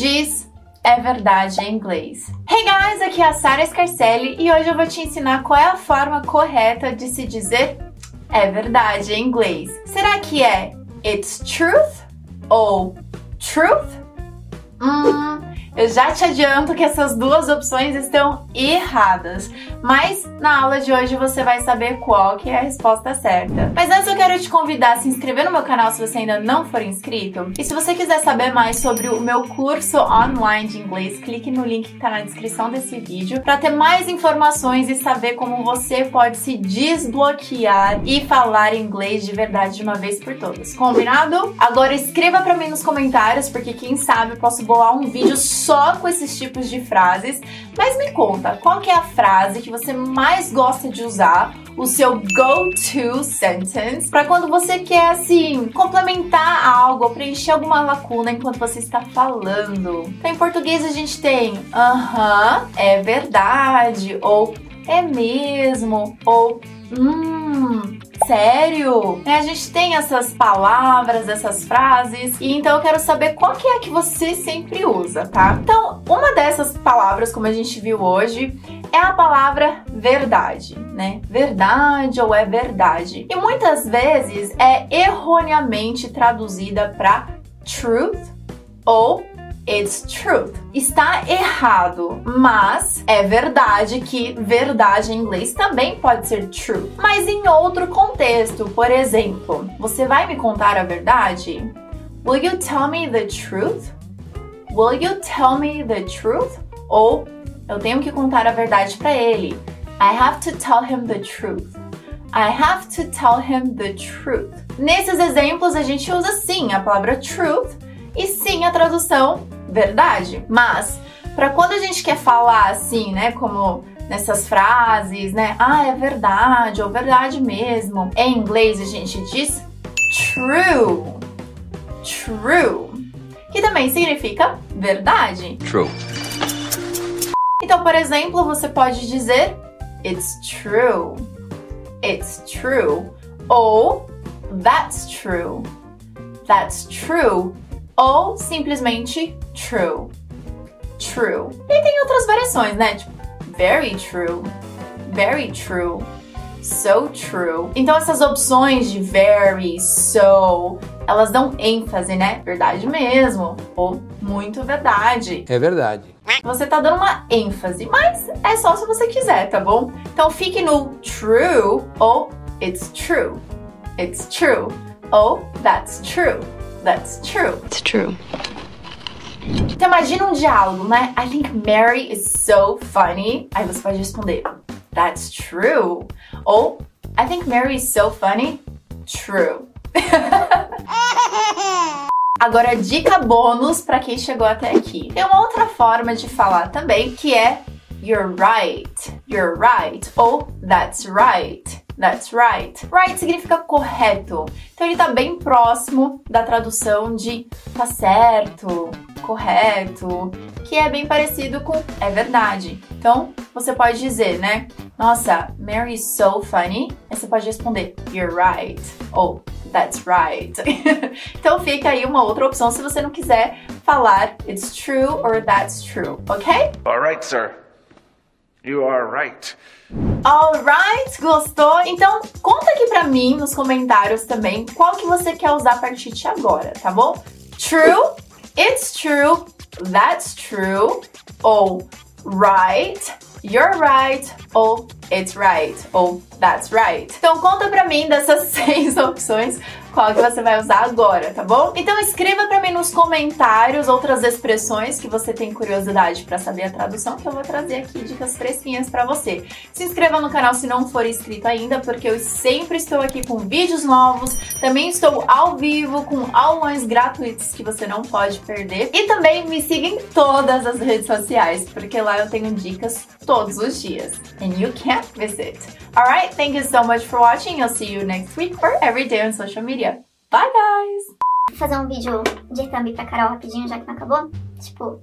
diz é verdade em inglês. Hey guys, aqui é a Sara Scarcelli e hoje eu vou te ensinar qual é a forma correta de se dizer é verdade em inglês. Será que é it's truth ou truth? Hum, eu já te adianto que essas duas opções estão erradas, mas na aula de hoje você vai saber qual que é a resposta certa. Mas antes eu quero te convidar a se inscrever no meu canal se você ainda não for inscrito. E se você quiser saber mais sobre o meu curso online de inglês, clique no link que está na descrição desse vídeo para ter mais informações e saber como você pode se desbloquear e falar inglês de verdade de uma vez por todas. Combinado? Agora escreva para mim nos comentários, porque quem sabe eu posso bolar um vídeo só com esses tipos de frases. Mas me conta, qual que é a frase que você mais gosta de usar? O seu go-to sentence para quando você quer assim complementar algo ou preencher alguma lacuna enquanto você está falando. Então, em português a gente tem aham, uh -huh, é verdade ou é mesmo ou hum, sério? É, a gente tem essas palavras, essas frases, e então eu quero saber qual que é que você sempre usa, tá? Então, uma dessas palavras, como a gente viu hoje, é a palavra verdade, né? Verdade ou é verdade. E muitas vezes é erroneamente traduzida para truth ou It's truth. Está errado, mas é verdade que verdade em inglês também pode ser true, mas em outro contexto. Por exemplo, você vai me contar a verdade? Will you tell me the truth? Will you tell me the truth? Ou eu tenho que contar a verdade para ele. I have to tell him the truth. I have to tell him the truth. Nesses exemplos a gente usa sim a palavra truth e sim a tradução verdade. Mas para quando a gente quer falar assim, né, como nessas frases, né, ah, é verdade ou verdade mesmo, em inglês a gente diz true. True. Que também significa verdade. True. Então, por exemplo, você pode dizer it's true. It's true. Ou that's true. That's true ou simplesmente true. True. E tem outras variações, né? Tipo, very true, very true, so true. Então essas opções de very, so, elas dão ênfase, né? Verdade mesmo, ou muito verdade. É verdade. Você tá dando uma ênfase, mas é só se você quiser, tá bom? Então fique no true ou it's true. It's true. Ou that's true. That's true. It's true. Então imagina um diálogo, né? I think Mary is so funny. Aí você pode responder, That's true. Ou I think Mary is so funny. True. Agora, dica bônus para quem chegou até aqui. Tem uma outra forma de falar também que é You're right. You're right. Ou That's right. That's right. Right significa correto. Então ele tá bem próximo da tradução de tá certo, correto, que é bem parecido com é verdade. Então você pode dizer, né? Nossa, Mary is so funny. Aí você pode responder, You're right. Ou That's right. então fica aí uma outra opção se você não quiser falar It's true or That's true, ok? Alright, sir. You are right. Alright, gostou? Então conta aqui pra mim nos comentários também qual que você quer usar a partir de agora, tá bom? True, it's true, that's true, ou right, you're right, ou it's right, ou that's right. Então conta pra mim dessas seis opções qual que você vai usar agora, tá bom? Então escreva para mim nos comentários outras expressões que você tem curiosidade para saber a tradução, que eu vou trazer aqui dicas fresquinhas para você. Se inscreva no canal se não for inscrito ainda, porque eu sempre estou aqui com vídeos novos, também estou ao vivo com aulões gratuitos que você não pode perder. E também me siga em todas as redes sociais, porque lá eu tenho dicas todos os dias. And you can't miss it. Alright, thank you so much for watching. I'll see you next week or every day on social media. Bye, guys! Fazer um vídeo de thumb pra Carol rapidinho, já que não acabou. Tipo...